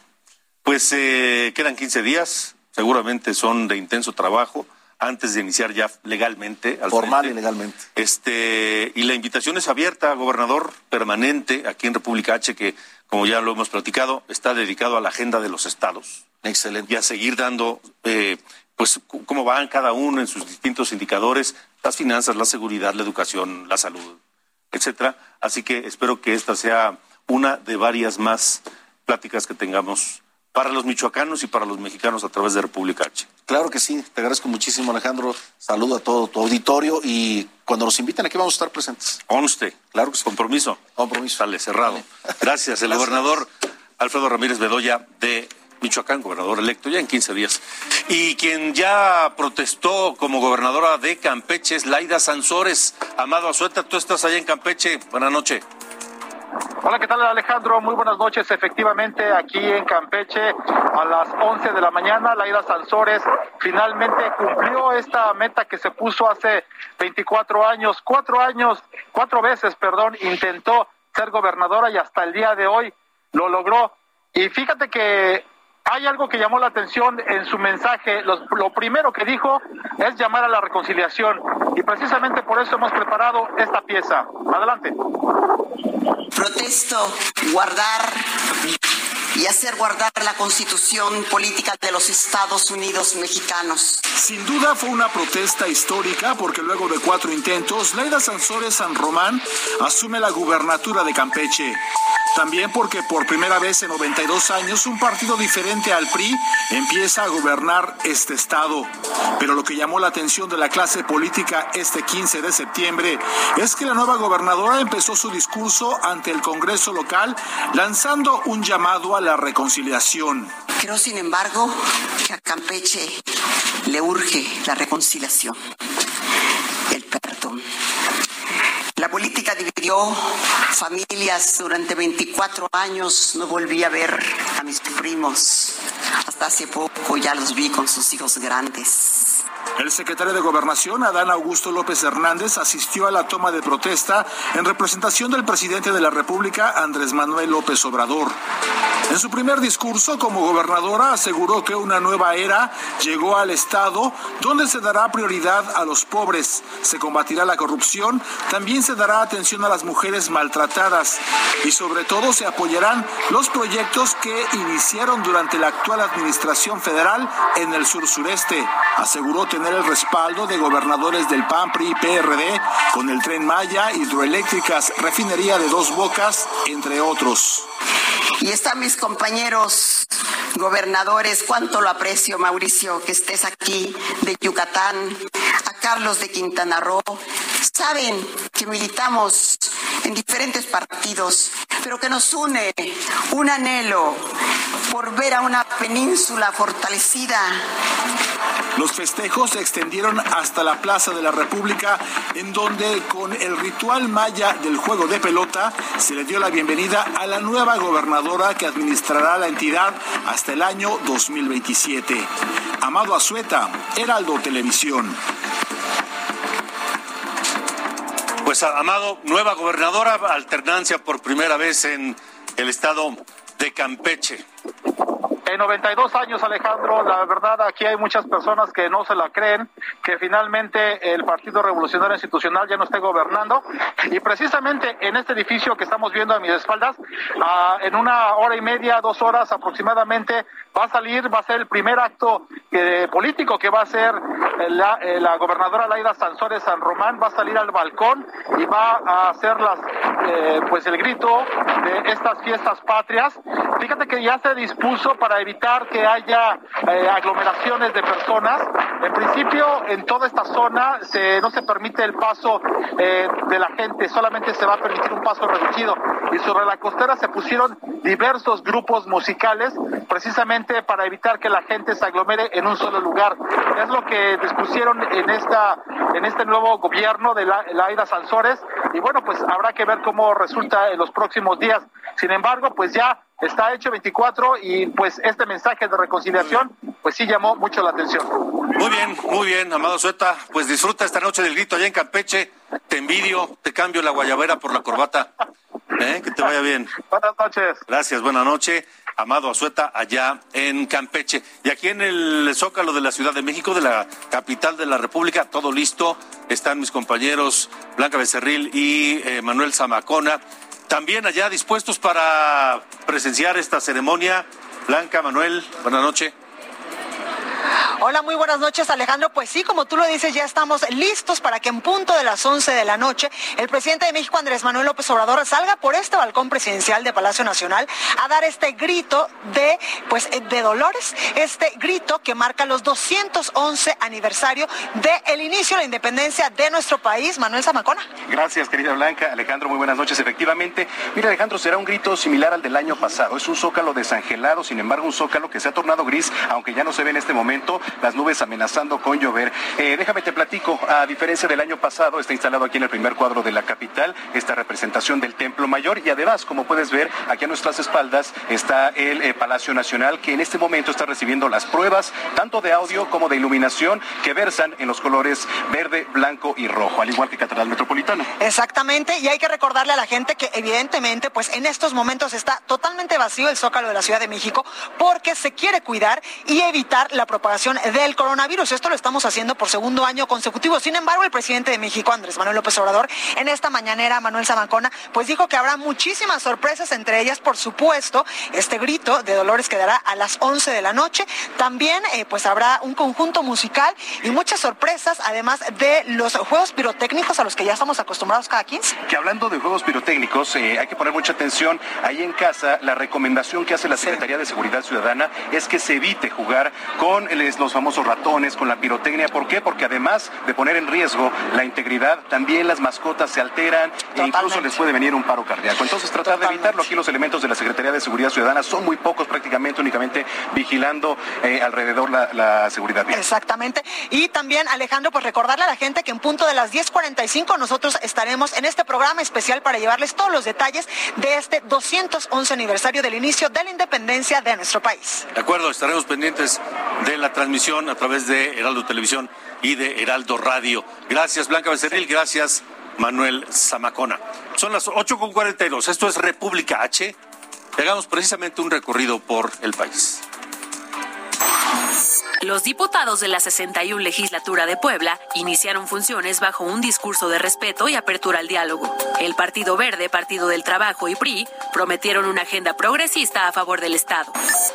Pues eh, quedan 15 días, seguramente son de intenso trabajo antes de iniciar ya legalmente. Formal y legalmente. Este, y la invitación es abierta, gobernador permanente aquí en República H, que, como ya lo hemos platicado, está dedicado a la agenda de los estados. Excelente. Y a seguir dando, eh, pues, cómo van cada uno en sus distintos indicadores, las finanzas, la seguridad, la educación, la salud, etcétera. Así que espero que esta sea una de varias más pláticas que tengamos para los michoacanos y para los mexicanos a través de República H. Claro que sí, te agradezco muchísimo Alejandro, saludo a todo tu auditorio y cuando nos inviten aquí vamos a estar presentes. Con usted. Claro que sí. Compromiso. Compromiso. Sale, cerrado. Gracias, el gobernador Alfredo Ramírez Bedoya de Michoacán, gobernador electo ya en 15 días. Y quien ya protestó como gobernadora de Campeche es Laida Sansores. Amado Azueta, tú estás allá en Campeche. Buenas noches. Hola, ¿qué tal Alejandro? Muy buenas noches. Efectivamente, aquí en Campeche, a las 11 de la mañana, Laida Sansores finalmente cumplió esta meta que se puso hace 24 años, cuatro años, cuatro veces, perdón, intentó ser gobernadora y hasta el día de hoy lo logró. Y fíjate que hay algo que llamó la atención en su mensaje. lo, primero que dijo es llamar a la reconciliación. Y precisamente por eso hemos preparado esta pieza. Adelante. Protesto guardar y hacer guardar la constitución política de los Estados Unidos mexicanos. Sin duda fue una protesta histórica porque luego de cuatro intentos, Laida Sansores San Román asume la gubernatura de Campeche. También porque por primera vez en 92 años un partido diferente al PRI empieza a gobernar este estado. Pero lo que llamó la atención de la clase política este 15 de septiembre es que la nueva gobernadora empezó su discurso ante el Congreso local lanzando un llamado a la reconciliación. Creo, sin embargo, que a Campeche le urge la reconciliación, el perdón. La política dividió familias durante 24 años. No volví a ver a mis primos. Hasta hace poco ya los vi con sus hijos grandes. El secretario de Gobernación, Adán Augusto López Hernández, asistió a la toma de protesta en representación del presidente de la República, Andrés Manuel López Obrador. En su primer discurso como gobernadora aseguró que una nueva era llegó al Estado donde se dará prioridad a los pobres, se combatirá la corrupción, también se dará atención a las mujeres maltratadas y sobre todo se apoyarán los proyectos que iniciaron durante la actual administración federal en el sur sureste. Tener el respaldo de gobernadores del PAN, PRI y PRD con el tren Maya, hidroeléctricas, refinería de dos bocas, entre otros. Y están mis compañeros gobernadores, cuánto lo aprecio, Mauricio, que estés aquí de Yucatán, a Carlos de Quintana Roo. Saben que militamos en diferentes partidos, pero que nos une un anhelo por ver a una península fortalecida. Los festejos se extendieron hasta la Plaza de la República, en donde con el ritual maya del juego de pelota se le dio la bienvenida a la nueva gobernadora que administrará la entidad hasta el año 2027. Amado Azueta, Heraldo Televisión. Pues Amado, nueva gobernadora, alternancia por primera vez en el estado de Campeche. En 92 años, Alejandro, la verdad aquí hay muchas personas que no se la creen, que finalmente el Partido Revolucionario Institucional ya no esté gobernando. Y precisamente en este edificio que estamos viendo a mis espaldas, en una hora y media, dos horas aproximadamente, va a salir, va a ser el primer acto eh, político que va a hacer la, eh, la, gobernadora Laida Sansores San Román, va a salir al balcón y va a hacer las, eh, pues el grito de estas fiestas patrias. Fíjate que ya se dispuso para evitar que haya aglomeraciones de personas. En principio, en toda esta zona se, no se permite el paso de la gente, solamente se va a permitir un paso reducido. Y sobre la costera se pusieron diversos grupos musicales, precisamente para evitar que la gente se aglomere en un solo lugar. Es lo que dispusieron en esta en este nuevo gobierno de la, Aida Sansores y bueno, pues habrá que ver cómo resulta en los próximos días. Sin embargo, pues ya está hecho 24 y pues este mensaje de reconciliación pues sí llamó mucho la atención. Muy bien, muy bien, Amado Sueta, pues disfruta esta noche del grito allá en Campeche, te envidio, te cambio la guayabera por la corbata, ¿Eh? que te vaya bien. Buenas noches. Gracias, buena noche. Amado Azueta, allá en Campeche. Y aquí en el Zócalo de la Ciudad de México, de la capital de la República, todo listo. Están mis compañeros Blanca Becerril y eh, Manuel Zamacona. También allá dispuestos para presenciar esta ceremonia. Blanca, Manuel, buenas noches. Hola, muy buenas noches, Alejandro. Pues sí, como tú lo dices, ya estamos listos para que en punto de las 11 de la noche el presidente de México, Andrés Manuel López Obrador, salga por este balcón presidencial de Palacio Nacional a dar este grito de, pues, de Dolores, este grito que marca los 211 aniversario del inicio de la independencia de nuestro país. Manuel Zamacona. Gracias, querida Blanca. Alejandro, muy buenas noches. Efectivamente, mira, Alejandro, será un grito similar al del año pasado. Es un zócalo desangelado, sin embargo, un zócalo que se ha tornado gris, aunque ya no se ve en este momento las nubes amenazando con llover. Eh, déjame te platico, a diferencia del año pasado, está instalado aquí en el primer cuadro de la capital esta representación del Templo Mayor y además, como puedes ver, aquí a nuestras espaldas está el eh, Palacio Nacional que en este momento está recibiendo las pruebas tanto de audio como de iluminación que versan en los colores verde, blanco y rojo, al igual que Catedral Metropolitana. Exactamente, y hay que recordarle a la gente que evidentemente, pues en estos momentos está totalmente vacío el Zócalo de la Ciudad de México porque se quiere cuidar y evitar la propagación del coronavirus. Esto lo estamos haciendo por segundo año consecutivo. Sin embargo, el presidente de México, Andrés Manuel López Obrador, en esta mañanera, Manuel Zamacona, pues dijo que habrá muchísimas sorpresas, entre ellas, por supuesto, este grito de Dolores que dará a las 11 de la noche. También, eh, pues habrá un conjunto musical y muchas sorpresas, además de los juegos pirotécnicos a los que ya estamos acostumbrados cada 15. Que hablando de juegos pirotécnicos, eh, hay que poner mucha atención. Ahí en casa, la recomendación que hace la Secretaría de Seguridad Ciudadana es que se evite jugar con los famosos ratones, con la pirotecnia. ¿Por qué? Porque además de poner en riesgo la integridad, también las mascotas se alteran e incluso les puede venir un paro cardíaco. Entonces, tratar de evitarlo. Aquí los elementos de la Secretaría de Seguridad Ciudadana son muy pocos, prácticamente únicamente vigilando eh, alrededor la, seguridad Exactamente. Y también, Alejandro, pues recordarle a la gente que en punto de las 10.45 nosotros estaremos en este programa especial para llevarles todos los detalles de este 211 aniversario del inicio de la independencia de nuestro país. De acuerdo, estaremos pendientes de la transmisión a través de Heraldo Televisión y de Heraldo Radio. Gracias, Blanca Becerril. Gracias, Manuel Zamacona. Son las 8.42. Esto es República H. Hagamos precisamente un recorrido por el país. Los diputados de la 61 legislatura de Puebla iniciaron funciones bajo un discurso de respeto y apertura al diálogo. El Partido Verde, Partido del Trabajo y PRI prometieron una agenda progresista a favor del Estado.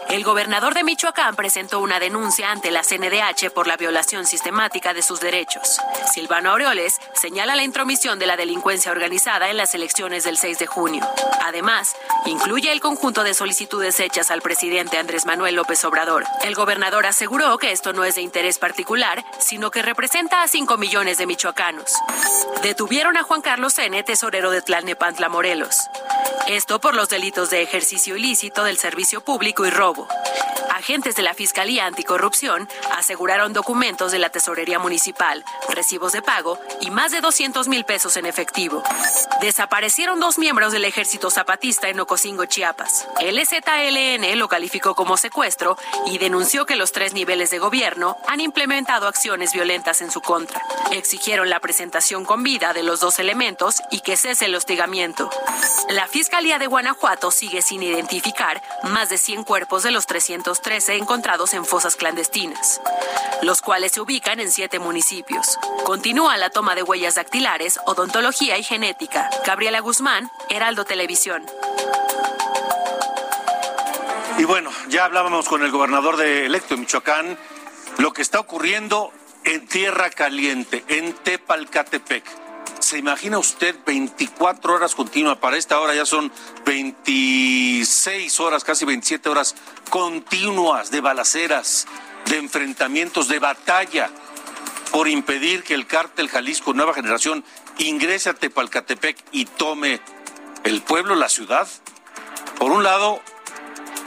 El gobernador de Michoacán presentó una denuncia ante la CNDH por la violación sistemática de sus derechos. Silvano Aureoles señala la intromisión de la delincuencia organizada en las elecciones del 6 de junio. Además, incluye el conjunto de solicitudes hechas al presidente Andrés Manuel López Obrador. El gobernador aseguró que esto no es de interés particular, sino que representa a 5 millones de michoacanos. Detuvieron a Juan Carlos N., tesorero de Tlalnepantla, Morelos. Esto por los delitos de ejercicio ilícito del servicio público y robo. Agentes de la Fiscalía Anticorrupción aseguraron documentos de la Tesorería Municipal, recibos de pago y más de 200 mil pesos en efectivo. Desaparecieron dos miembros del Ejército Zapatista en Ocosingo, Chiapas. El EZLN lo calificó como secuestro y denunció que los tres niveles de gobierno han implementado acciones violentas en su contra. Exigieron la presentación con vida de los dos elementos y que cese el hostigamiento. La Fiscalía de Guanajuato sigue sin identificar más de 100 cuerpos de los 313 encontrados en fosas clandestinas, los cuales se ubican en siete municipios. Continúa la toma de huellas dactilares, odontología y genética. Gabriela Guzmán, Heraldo Televisión. Y bueno, ya hablábamos con el gobernador de electo Michoacán, lo que está ocurriendo en Tierra Caliente, en Tepalcatepec. ¿Se imagina usted 24 horas continuas? Para esta hora ya son 26 horas, casi 27 horas continuas de balaceras, de enfrentamientos, de batalla por impedir que el cártel Jalisco Nueva Generación ingrese a Tepalcatepec y tome el pueblo, la ciudad. Por un lado,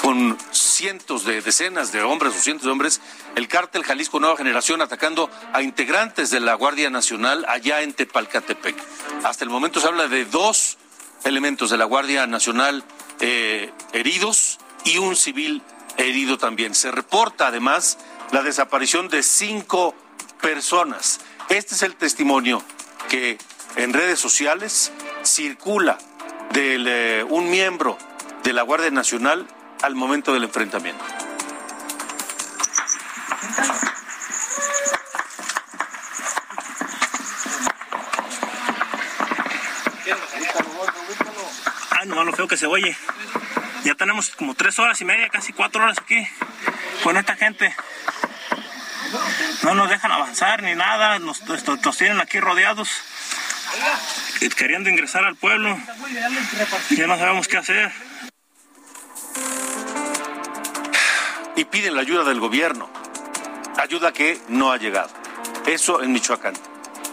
con cientos de decenas de hombres o cientos de hombres, el cártel Jalisco Nueva Generación atacando a integrantes de la Guardia Nacional allá en Tepalcatepec. Hasta el momento se habla de dos elementos de la Guardia Nacional eh, heridos y un civil herido también. Se reporta además la desaparición de cinco personas. Este es el testimonio que en redes sociales circula de eh, un miembro de la Guardia Nacional al momento del enfrentamiento. Ay, nomás lo feo que se oye. Ya tenemos como tres horas y media, casi cuatro horas aquí con esta gente. No nos dejan avanzar ni nada, nos tienen aquí rodeados, queriendo ingresar al pueblo. Ya no sabemos qué hacer. y piden la ayuda del gobierno. Ayuda que no ha llegado. Eso en Michoacán.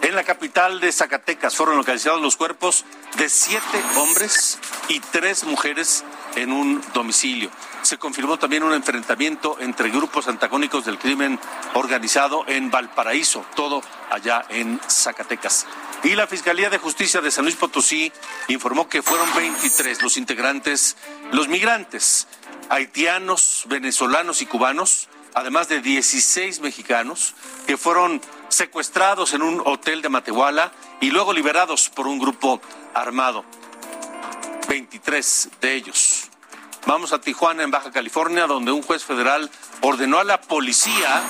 En la capital de Zacatecas fueron localizados los cuerpos de siete hombres y tres mujeres en un domicilio. Se confirmó también un enfrentamiento entre grupos antagónicos del crimen organizado en Valparaíso, todo allá en Zacatecas. Y la Fiscalía de Justicia de San Luis Potosí informó que fueron 23 los integrantes, los migrantes haitianos, venezolanos y cubanos, además de 16 mexicanos, que fueron secuestrados en un hotel de Matehuala y luego liberados por un grupo armado. 23 de ellos. Vamos a Tijuana, en Baja California, donde un juez federal ordenó a la policía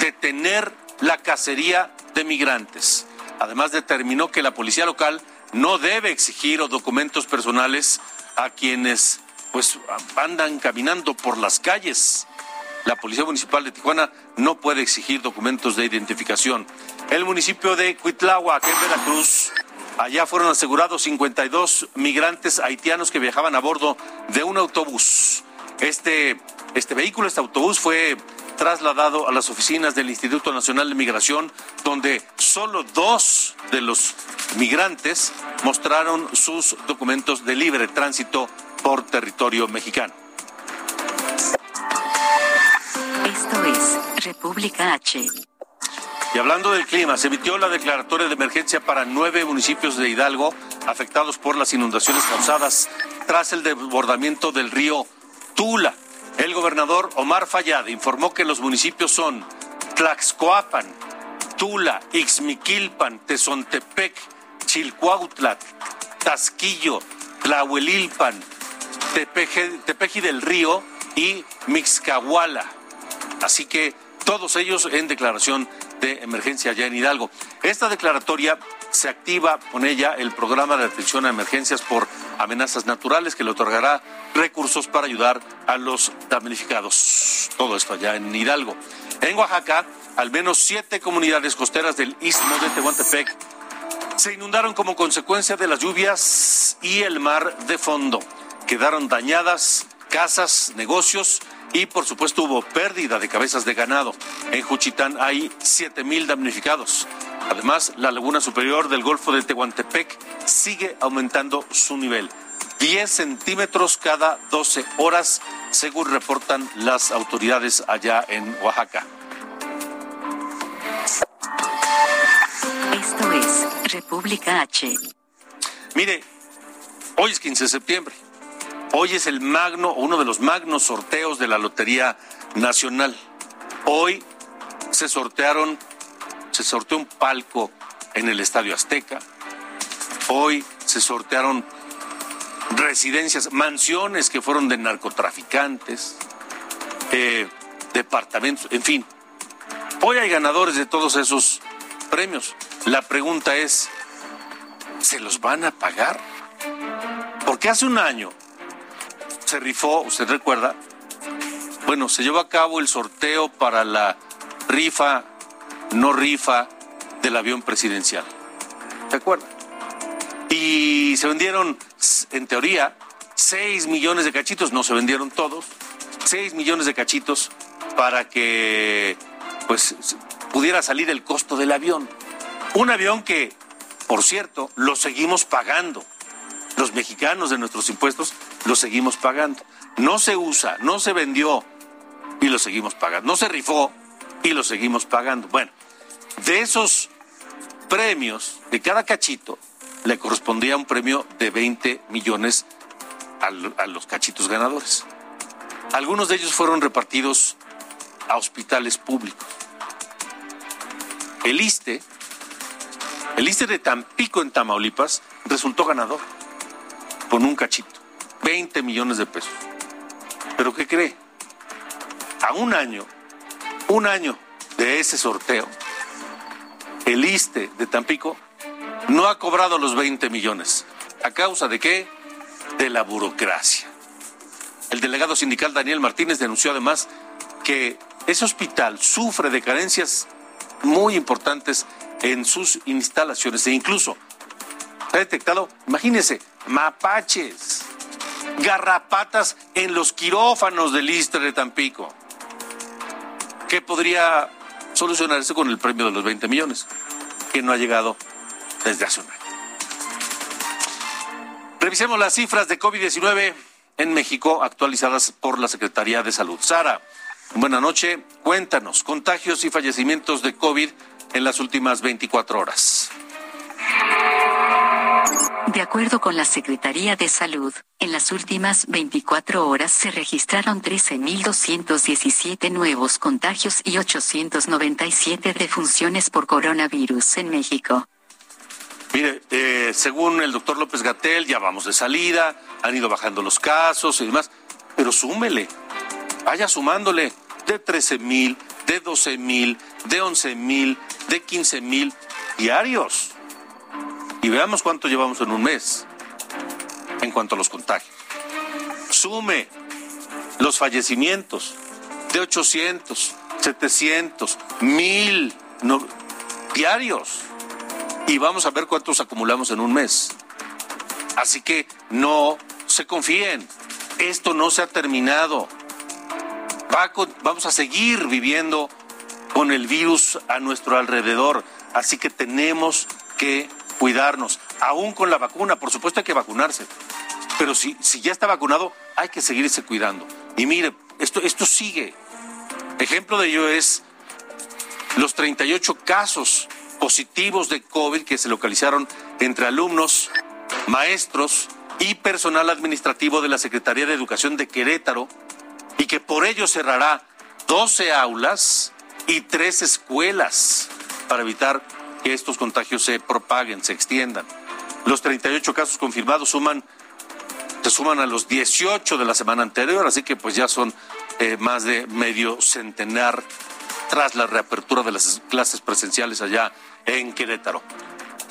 detener la cacería de migrantes. Además, determinó que la policía local no debe exigir documentos personales a quienes pues andan caminando por las calles. La Policía Municipal de Tijuana no puede exigir documentos de identificación. El municipio de Cuitláhuac, en Veracruz, allá fueron asegurados 52 migrantes haitianos que viajaban a bordo de un autobús. Este, este vehículo, este autobús fue trasladado a las oficinas del Instituto Nacional de Migración, donde solo dos de los migrantes mostraron sus documentos de libre tránsito por territorio mexicano. Esto es República H. Y hablando del clima, se emitió la declaratoria de emergencia para nueve municipios de Hidalgo afectados por las inundaciones causadas tras el desbordamiento del río Tula. El gobernador Omar Fayad informó que los municipios son Tlaxcoapan, Tula, Ixmiquilpan, Tezontepec, Chilcuautla, Tasquillo, Tlahuelilpan, Tepeji del Río y Mixcahuala. Así que todos ellos en declaración de emergencia allá en Hidalgo. Esta declaratoria se activa con ella el programa de atención a emergencias por amenazas naturales que le otorgará recursos para ayudar a los damnificados. Todo esto allá en Hidalgo. En Oaxaca, al menos siete comunidades costeras del istmo de Tehuantepec se inundaron como consecuencia de las lluvias y el mar de fondo quedaron dañadas casas, negocios y por supuesto hubo pérdida de cabezas de ganado. En Juchitán hay 7 mil damnificados. Además, la laguna superior del Golfo de Tehuantepec sigue aumentando su nivel. 10 centímetros cada 12 horas, según reportan las autoridades allá en Oaxaca. Esto es República H. Mire, hoy es 15 de septiembre. Hoy es el magno, uno de los magnos sorteos de la Lotería Nacional. Hoy se sortearon, se sorteó un palco en el Estadio Azteca. Hoy se sortearon residencias, mansiones que fueron de narcotraficantes, eh, departamentos, en fin. Hoy hay ganadores de todos esos premios. La pregunta es, ¿se los van a pagar? Porque hace un año se rifó, usted recuerda, bueno, se llevó a cabo el sorteo para la rifa, no rifa del avión presidencial. ¿Se acuerda? Y se vendieron, en teoría, 6 millones de cachitos, no se vendieron todos, 6 millones de cachitos para que pues pudiera salir el costo del avión. Un avión que, por cierto, lo seguimos pagando los mexicanos de nuestros impuestos lo seguimos pagando. No se usa, no se vendió y lo seguimos pagando. No se rifó y lo seguimos pagando. Bueno, de esos premios, de cada cachito, le correspondía un premio de 20 millones a, los cachitos ganadores. Algunos de ellos fueron repartidos a hospitales públicos. El ISTE, el ISTE de Tampico en Tamaulipas, resultó ganador con un cachito, 20 millones de pesos. ¿Pero qué cree? A un año, un año de ese sorteo, el ISTE de Tampico no ha cobrado los 20 millones. ¿A causa de qué? De la burocracia. El delegado sindical Daniel Martínez denunció además que ese hospital sufre de carencias muy importantes en sus instalaciones e incluso ha detectado, imagínense, mapaches, garrapatas en los quirófanos del Istre de Tampico. ¿Qué podría solucionarse con el premio de los 20 millones? Que no ha llegado desde hace un año. Revisemos las cifras de COVID-19 en México actualizadas por la Secretaría de Salud. Sara, buena noche. Cuéntanos, contagios y fallecimientos de COVID en las últimas 24 horas. De acuerdo con la Secretaría de Salud, en las últimas 24 horas se registraron 13.217 nuevos contagios y 897 defunciones por coronavirus en México. Mire, eh, según el doctor López Gatel, ya vamos de salida, han ido bajando los casos y demás, pero súmele, vaya sumándole de 13.000, de 12.000, de 11.000, de 15.000 diarios y veamos cuánto llevamos en un mes en cuanto a los contagios. Sume los fallecimientos de 800, 700, 1000 diarios y vamos a ver cuántos acumulamos en un mes. Así que no se confíen, esto no se ha terminado. vamos a seguir viviendo con el virus a nuestro alrededor, así que tenemos que cuidarnos, aún con la vacuna, por supuesto hay que vacunarse, pero si, si ya está vacunado, hay que seguirse cuidando. Y mire, esto, esto sigue. Ejemplo de ello es los 38 casos positivos de COVID que se localizaron entre alumnos, maestros y personal administrativo de la Secretaría de Educación de Querétaro y que por ello cerrará 12 aulas y tres escuelas para evitar que estos contagios se propaguen, se extiendan. Los 38 casos confirmados suman, se suman a los 18 de la semana anterior, así que pues ya son eh, más de medio centenar tras la reapertura de las clases presenciales allá en Querétaro.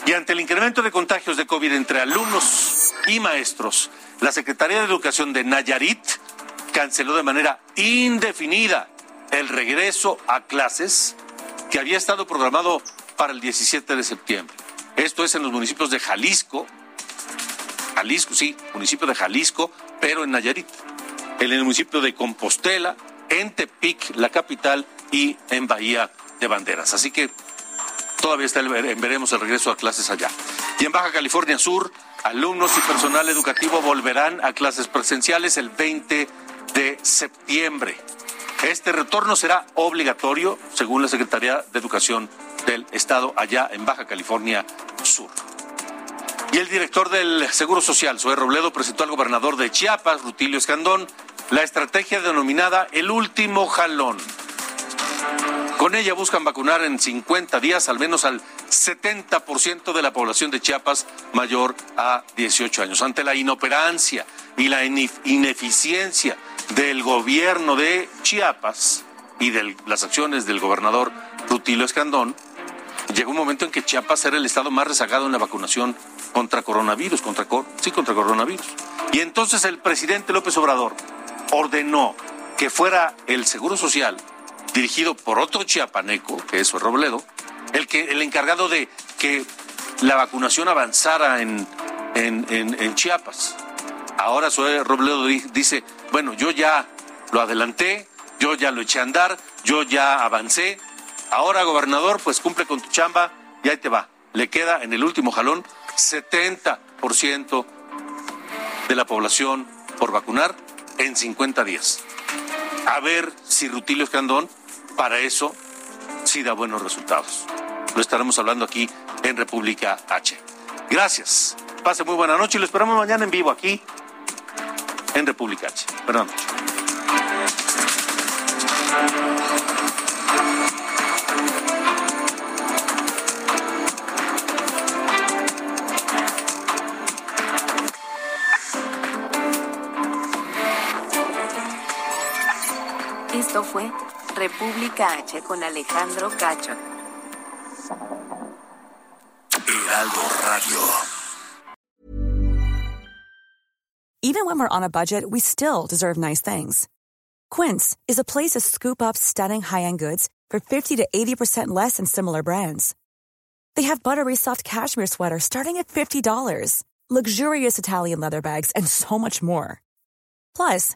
Y ante el incremento de contagios de COVID entre alumnos y maestros, la Secretaría de Educación de Nayarit canceló de manera indefinida el regreso a clases que había estado programado para el 17 de septiembre. Esto es en los municipios de Jalisco, Jalisco, sí, municipio de Jalisco, pero en Nayarit. en el municipio de Compostela, en Tepic, la capital, y en Bahía de Banderas. Así que todavía está veremos el regreso a clases allá. Y en Baja California Sur, alumnos y personal educativo volverán a clases presenciales el 20 de septiembre. Este retorno será obligatorio, según la Secretaría de Educación del Estado, allá en Baja California Sur. Y el director del Seguro Social, Zoé Robledo, presentó al gobernador de Chiapas, Rutilio Escandón, la estrategia denominada El Último Jalón. Con ella buscan vacunar en 50 días al menos al 70% de la población de Chiapas mayor a 18 años. Ante la inoperancia y la ineficiencia del gobierno de Chiapas y de las acciones del gobernador Rutilio Escandón, llegó un momento en que Chiapas era el estado más rezagado en la vacunación contra coronavirus, contra, sí, contra coronavirus. Y entonces el presidente López Obrador ordenó que fuera el Seguro Social, dirigido por otro chiapaneco, que es Robledo, el, que, el encargado de que la vacunación avanzara en, en, en, Chiapas. Ahora Zoe Robledo dice, bueno, yo ya lo adelanté, yo ya lo eché a andar, yo ya avancé. Ahora, gobernador, pues cumple con tu chamba y ahí te va. Le queda en el último jalón 70% de la población por vacunar en 50 días. A ver si Rutilio Escandón para eso sí da buenos resultados. Lo estaremos hablando aquí en República H. Gracias. Pase muy buena noche y lo esperamos mañana en vivo aquí en República H. Buenas noches. Esto fue República H con Alejandro Cacho. Heraldo Radio. Even when we're on a budget, we still deserve nice things. Quince is a place to scoop up stunning high-end goods for 50 to 80% less than similar brands. They have buttery soft cashmere sweaters starting at $50, luxurious Italian leather bags, and so much more. Plus,